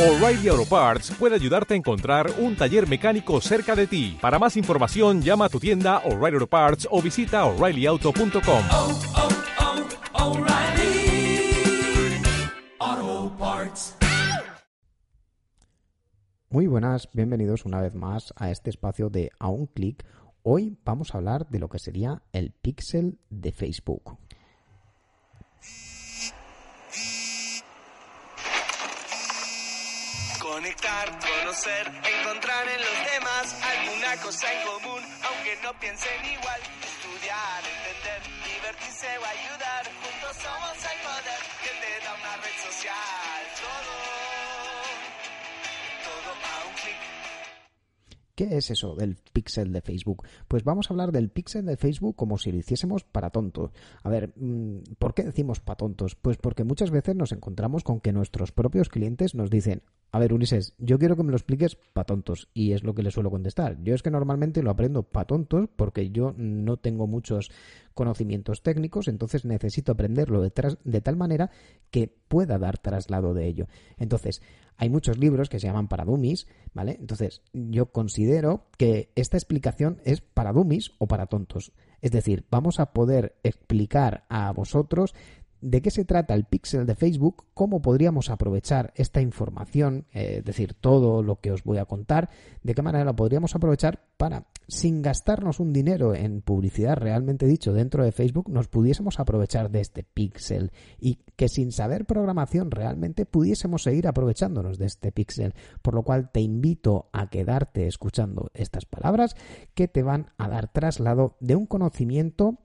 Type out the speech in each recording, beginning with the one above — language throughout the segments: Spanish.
O'Reilly Auto Parts puede ayudarte a encontrar un taller mecánico cerca de ti. Para más información, llama a tu tienda O'Reilly Auto Parts o visita oreillyauto.com. oh, oh, O'Reilly Auto Parts. Muy buenas, bienvenidos una vez más a este espacio de A un clic. Hoy vamos a hablar de lo que sería el pixel de Facebook. Conectar, conocer, encontrar en los demás alguna cosa en común, aunque no piensen igual. Estudiar, entender, divertirse o ayudar. Juntos somos el poder que te da una red social. Todo, todo a un clic. ¿Qué es eso del pixel de Facebook? Pues vamos a hablar del pixel de Facebook como si lo hiciésemos para tontos. A ver, mm, ¿por qué decimos para tontos? Pues porque muchas veces nos encontramos con que nuestros propios clientes nos dicen, a ver, Ulises, yo quiero que me lo expliques para tontos. Y es lo que le suelo contestar. Yo es que normalmente lo aprendo para tontos porque yo no tengo muchos conocimientos técnicos, entonces necesito aprenderlo de, de tal manera que pueda dar traslado de ello. Entonces, hay muchos libros que se llaman para dummies, ¿vale? Entonces, yo considero que esta explicación es para dummies o para tontos. Es decir, vamos a poder explicar a vosotros de qué se trata el pixel de Facebook, cómo podríamos aprovechar esta información, eh, es decir, todo lo que os voy a contar, de qué manera lo podríamos aprovechar para, sin gastarnos un dinero en publicidad realmente dicho dentro de Facebook, nos pudiésemos aprovechar de este pixel y que sin saber programación realmente pudiésemos seguir aprovechándonos de este pixel. Por lo cual te invito a quedarte escuchando estas palabras que te van a dar traslado de un conocimiento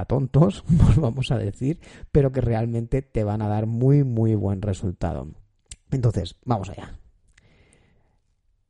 pa' tontos, pues vamos a decir, pero que realmente te van a dar muy, muy buen resultado. Entonces, vamos allá.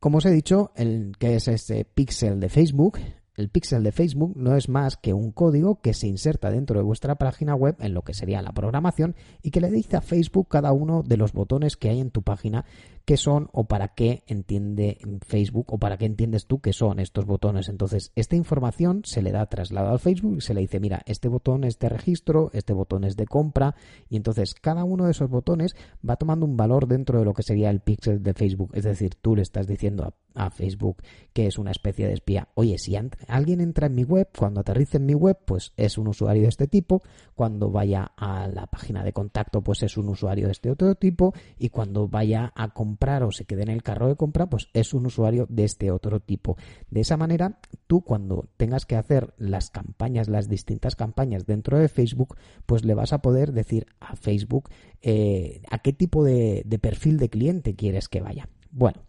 Como os he dicho, el que es este pixel de Facebook, el pixel de Facebook no es más que un código que se inserta dentro de vuestra página web en lo que sería la programación y que le dice a Facebook cada uno de los botones que hay en tu página qué son o para qué entiende Facebook o para qué entiendes tú que son estos botones. Entonces, esta información se le da traslado al Facebook y se le dice, mira, este botón es de registro, este botón es de compra y entonces cada uno de esos botones va tomando un valor dentro de lo que sería el pixel de Facebook. Es decir, tú le estás diciendo a a Facebook que es una especie de espía. Oye, si alguien entra en mi web, cuando aterrice en mi web, pues es un usuario de este tipo, cuando vaya a la página de contacto, pues es un usuario de este otro tipo, y cuando vaya a comprar o se quede en el carro de compra, pues es un usuario de este otro tipo. De esa manera, tú cuando tengas que hacer las campañas, las distintas campañas dentro de Facebook, pues le vas a poder decir a Facebook eh, a qué tipo de, de perfil de cliente quieres que vaya. Bueno,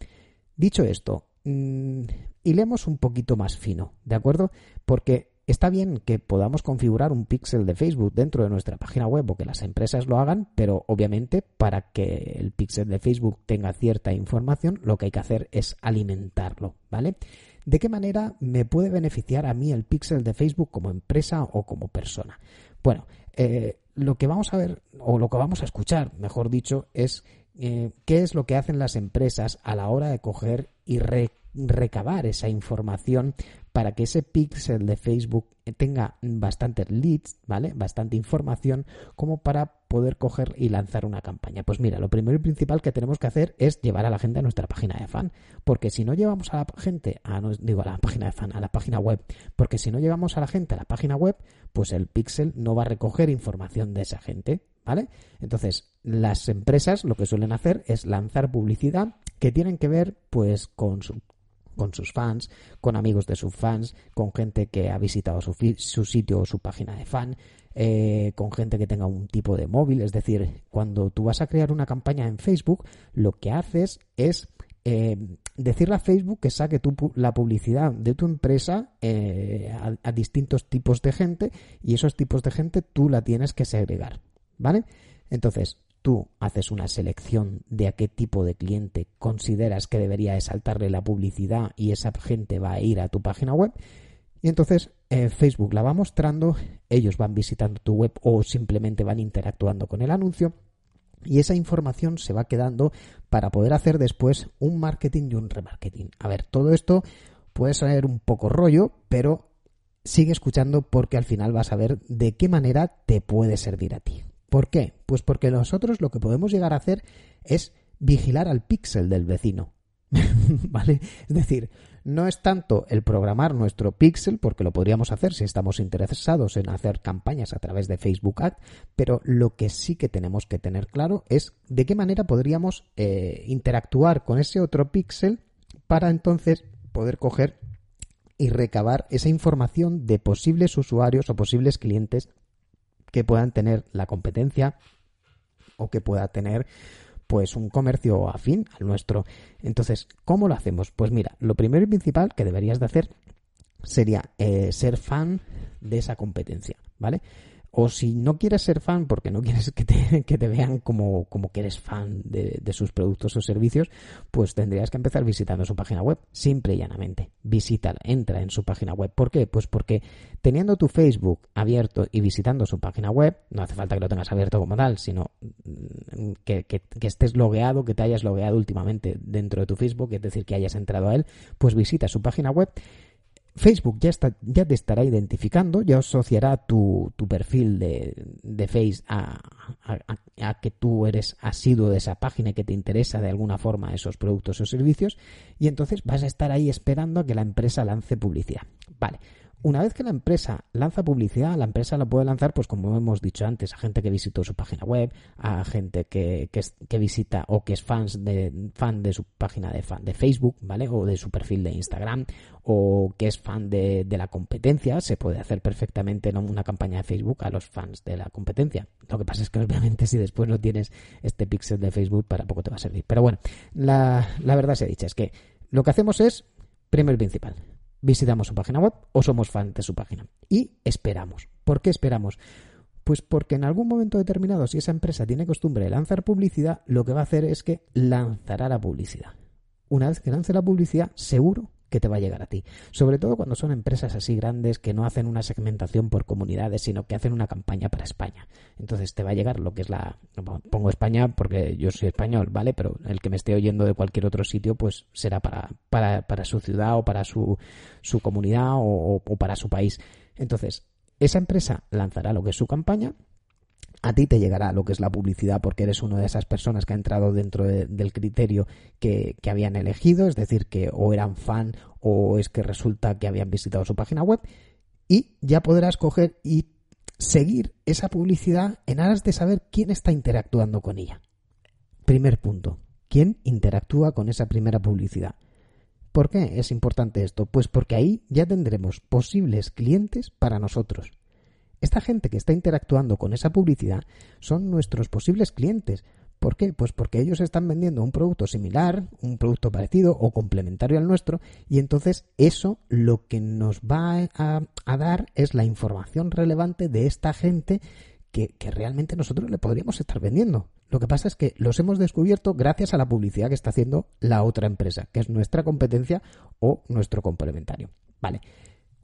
Dicho esto, mm, hilemos un poquito más fino, ¿de acuerdo? Porque está bien que podamos configurar un pixel de Facebook dentro de nuestra página web o que las empresas lo hagan, pero obviamente para que el pixel de Facebook tenga cierta información, lo que hay que hacer es alimentarlo, ¿vale? ¿De qué manera me puede beneficiar a mí el pixel de Facebook como empresa o como persona? Bueno, eh, lo que vamos a ver, o lo que vamos a escuchar, mejor dicho, es eh, qué es lo que hacen las empresas a la hora de coger y re- recabar esa información para que ese pixel de Facebook tenga bastantes leads, ¿vale? Bastante información como para poder coger y lanzar una campaña. Pues mira, lo primero y principal que tenemos que hacer es llevar a la gente a nuestra página de fan, porque si no llevamos a la gente a nos- digo a la página de fan, a la página web, porque si no llevamos a la gente a la página web, pues el pixel no va a recoger información de esa gente, ¿vale? Entonces, las empresas lo que suelen hacer es lanzar publicidad que tienen que ver pues con su con sus fans, con amigos de sus fans, con gente que ha visitado su, sitio o su página de fan, eh, con gente que tenga un tipo de móvil. Es decir, cuando tú vas a crear una campaña en Facebook, lo que haces es eh, decirle a Facebook que saque tu la publicidad de tu empresa eh, a distintos tipos de gente y esos tipos de gente tú la tienes que segregar, ¿vale? Entonces, tú haces una selección de a qué tipo de cliente consideras que debería de saltarle la publicidad y esa gente va a ir a tu página web y entonces Facebook la va mostrando, ellos van visitando tu web o simplemente van interactuando con el anuncio y esa información se va quedando para poder hacer después un marketing y un remarketing. A ver, todo esto puede ser un poco rollo, pero sigue escuchando porque al final vas a ver de qué manera te puede servir a ti. ¿Por qué? Pues porque nosotros lo que podemos llegar a hacer es vigilar al píxel del vecino. ¿Vale? Es decir, no es tanto el programar nuestro pixel, porque lo podríamos hacer si estamos interesados en hacer campañas a través de Facebook Ads, pero lo que sí que tenemos que tener claro es de qué manera podríamos eh, interactuar con ese otro pixel para entonces poder coger y recabar esa información de posibles usuarios o posibles clientes que puedan tener la competencia o que pueda tener pues un comercio afín al nuestro. Entonces, ¿cómo lo hacemos? Pues mira, lo primero y principal que deberías de hacer sería eh, ser fan de esa competencia, ¿vale? O si no quieres ser fan porque no quieres que te, que te vean como, como que eres fan de, sus productos o servicios, pues tendrías que empezar visitando su página web, simple y llanamente. Visítala, entra en su página web. ¿Por qué? Pues porque teniendo tu Facebook abierto y visitando su página web, no hace falta que lo tengas abierto como tal, sino mm, que, que estés logueado, que te hayas logueado últimamente dentro de tu Facebook, es decir, que hayas entrado a él, pues visita su página web Facebook ya, está, ya te estará identificando, ya asociará tu, perfil de, de Face a, a, a, que tú eres asiduo de esa página y que te interesa de alguna forma esos productos o servicios y entonces vas a estar ahí esperando a que la empresa lance publicidad. Vale, una vez que la empresa lanza publicidad, la empresa la puede lanzar, pues como hemos dicho antes, a gente que visitó su página web, a gente que, que, que visita o que es fans de, fan de su página de, fan de Facebook, ¿vale? O de su perfil de Instagram, o que es fan de, de la competencia. Se puede hacer perfectamente una campaña de Facebook a los fans de la competencia. Lo que pasa es que obviamente si después no tienes este pixel de Facebook, para poco te va a servir. Pero bueno, la, la verdad se ha dicho, es que lo que hacemos es, primero y principal, visitamos su página web o somos fans de su página. Y esperamos. ¿Por qué esperamos? Pues porque en algún momento determinado, si esa empresa tiene costumbre de lanzar publicidad, lo que va a hacer es que lanzará la publicidad. Una vez que lance la publicidad, seguro que te va a llegar a ti. Sobre todo cuando son empresas así grandes que no hacen una segmentación por comunidades, sino que hacen una campaña para España. Entonces te va a llegar lo que es la... Pongo España porque yo soy español, ¿vale? Pero el que me esté oyendo de cualquier otro sitio, pues será para, para, para su ciudad o para su, su comunidad o, o para su país. Entonces, esa empresa lanzará lo que es su campaña, a ti te llegará lo que es la publicidad porque eres una de esas personas que ha entrado dentro de, del criterio que, que, habían elegido, es decir, que o eran fan o es que resulta que habían visitado su página web y ya podrás coger y seguir esa publicidad en aras de saber quién está interactuando con ella. Primer punto, ¿quién interactúa con esa primera publicidad? ¿Por qué es importante esto? Pues porque ahí ya tendremos posibles clientes para nosotros. Esta gente que está interactuando con esa publicidad son nuestros posibles clientes. ¿Por qué? Pues porque ellos están vendiendo un producto similar, un producto parecido o complementario al nuestro y entonces eso lo que nos va a, dar es la información relevante de esta gente que, realmente nosotros le podríamos estar vendiendo. Lo que pasa es que los hemos descubierto gracias a la publicidad que está haciendo la otra empresa, que es nuestra competencia o nuestro complementario. Vale.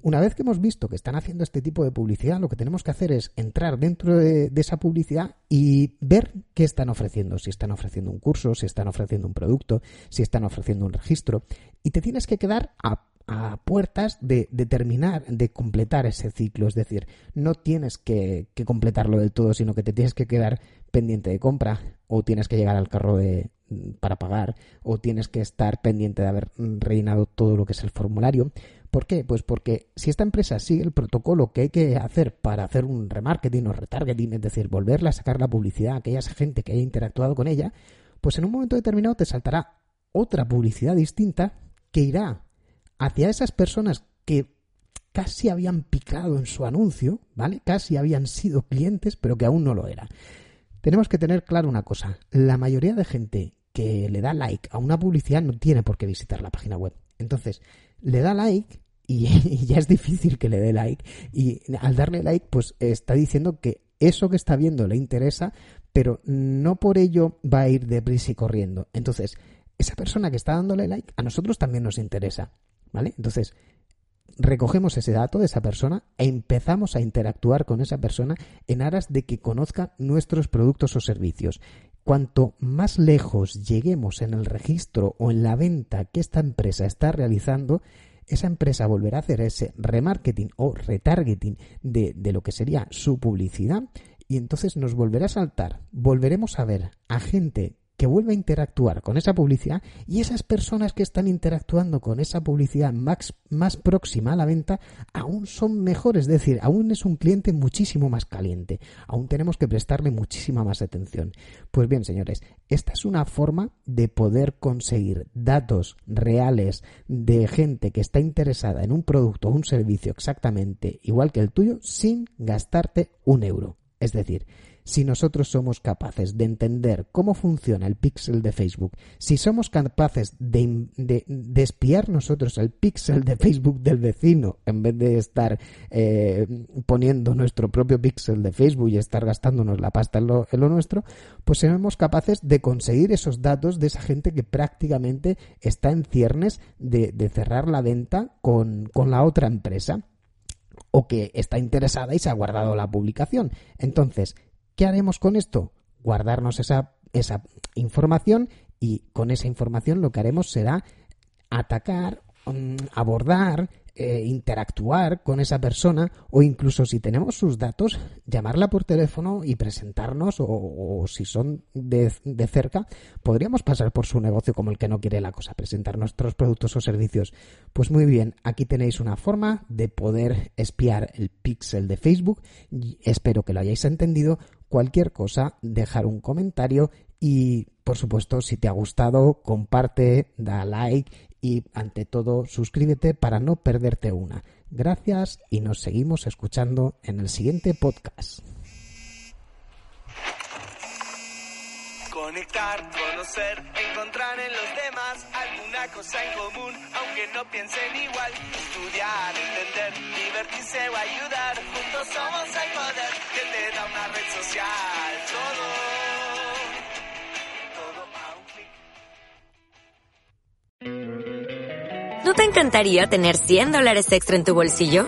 Una vez que hemos visto que están haciendo este tipo de publicidad, lo que tenemos que hacer es entrar dentro de, esa publicidad y ver qué están ofreciendo. Si están ofreciendo un curso, si están ofreciendo un producto, si están ofreciendo un registro. Y te tienes que quedar a, puertas de, de, terminar, de completar ese ciclo. Es decir, no tienes que, que completarlo del todo, sino que te tienes que quedar pendiente de compra o tienes que llegar al carro de, para pagar o tienes que estar pendiente de haber rellenado todo lo que es el formulario ¿Por qué? Pues porque si esta empresa sigue el protocolo que hay que hacer para hacer un remarketing o retargeting, es decir, volverle a sacar la publicidad a aquella gente que haya interactuado con ella, pues en un momento determinado te saltará otra publicidad distinta que irá hacia esas personas que casi habían picado en su anuncio, ¿vale? Casi habían sido clientes, pero que aún no lo eran. Tenemos que tener claro una cosa, la mayoría de gente que le da like a una publicidad no tiene por qué visitar la página web. Entonces, le da like y, ya es difícil que le dé like. Y al darle like, pues está diciendo que eso que está viendo le interesa, pero no por ello va a ir deprisa y corriendo. Entonces, esa persona que está dándole like, a nosotros también nos interesa. ¿Vale? Entonces, recogemos ese dato de esa persona e empezamos a interactuar con esa persona en aras de que conozca nuestros productos o servicios. Cuanto más lejos lleguemos en el registro o en la venta que esta empresa está realizando, esa empresa volverá a hacer ese remarketing o retargeting de, de lo que sería su publicidad y entonces nos volverá a saltar. Volveremos a ver a gente que vuelve a interactuar con esa publicidad y esas personas que están interactuando con esa publicidad más, más próxima a la venta aún son mejores, es decir, aún es un cliente muchísimo más caliente, aún tenemos que prestarle muchísima más atención. Pues bien, señores, esta es una forma de poder conseguir datos reales de gente que está interesada en un producto o un servicio exactamente igual que el tuyo sin gastarte un euro. Es decir, si nosotros somos capaces de entender cómo funciona el píxel de Facebook, si somos capaces de, espiar nosotros el píxel de Facebook del vecino en vez de estar eh, poniendo nuestro propio píxel de Facebook y estar gastándonos la pasta en lo, nuestro, pues seremos capaces de conseguir esos datos de esa gente que prácticamente está en ciernes de, cerrar la venta con la otra empresa o que está interesada y se ha guardado la publicación. Entonces, ¿Qué haremos con esto? Guardarnos esa, esa información y con esa información lo que haremos será atacar, mm, abordar eh, interactuar con esa persona o incluso si tenemos sus datos, llamarla por teléfono y presentarnos o, si son de, de, cerca, podríamos pasar por su negocio como el que no quiere la cosa, presentar nuestros productos o servicios. Pues muy bien, aquí tenéis una forma de poder espiar el pixel de Facebook espero que lo hayáis entendido. Cualquier cosa, dejar un comentario y por supuesto, si te ha gustado, comparte, da like y ante todo suscríbete para no perderte una. Gracias y nos seguimos escuchando en el siguiente podcast. Conectar, conocer, encontrar en los demás alguna cosa en común, aunque no piensen igual. Estudiar, entender, divertirse o ayudar. Juntos somos el poder que te da una red social. Todo ¿No te encantaría tener 100 dólares extra en tu bolsillo?